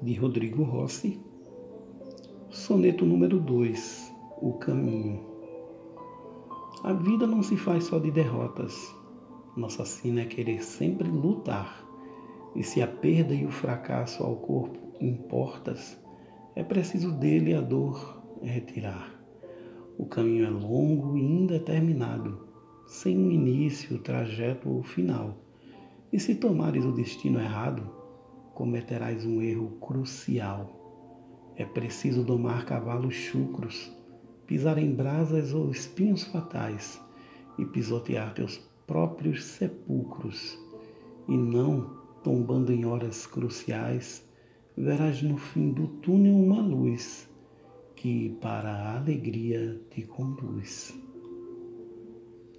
de Rodrigo Rossi. Soneto número 2 O Caminho. A vida não se faz só de derrotas. Nossa sina é querer sempre lutar. E se a perda e o fracasso ao corpo importas, é preciso dele a dor retirar. O caminho é longo e indeterminado, sem um início, trajeto ou final. E se tomares o destino errado, cometerás um erro crucial. É preciso domar cavalos chucros, pisar em brasas ou espinhos fatais e pisotear teus próprios sepulcros. E não, tombando em horas cruciais, verás no fim do túnel uma luz que para a alegria te conduz.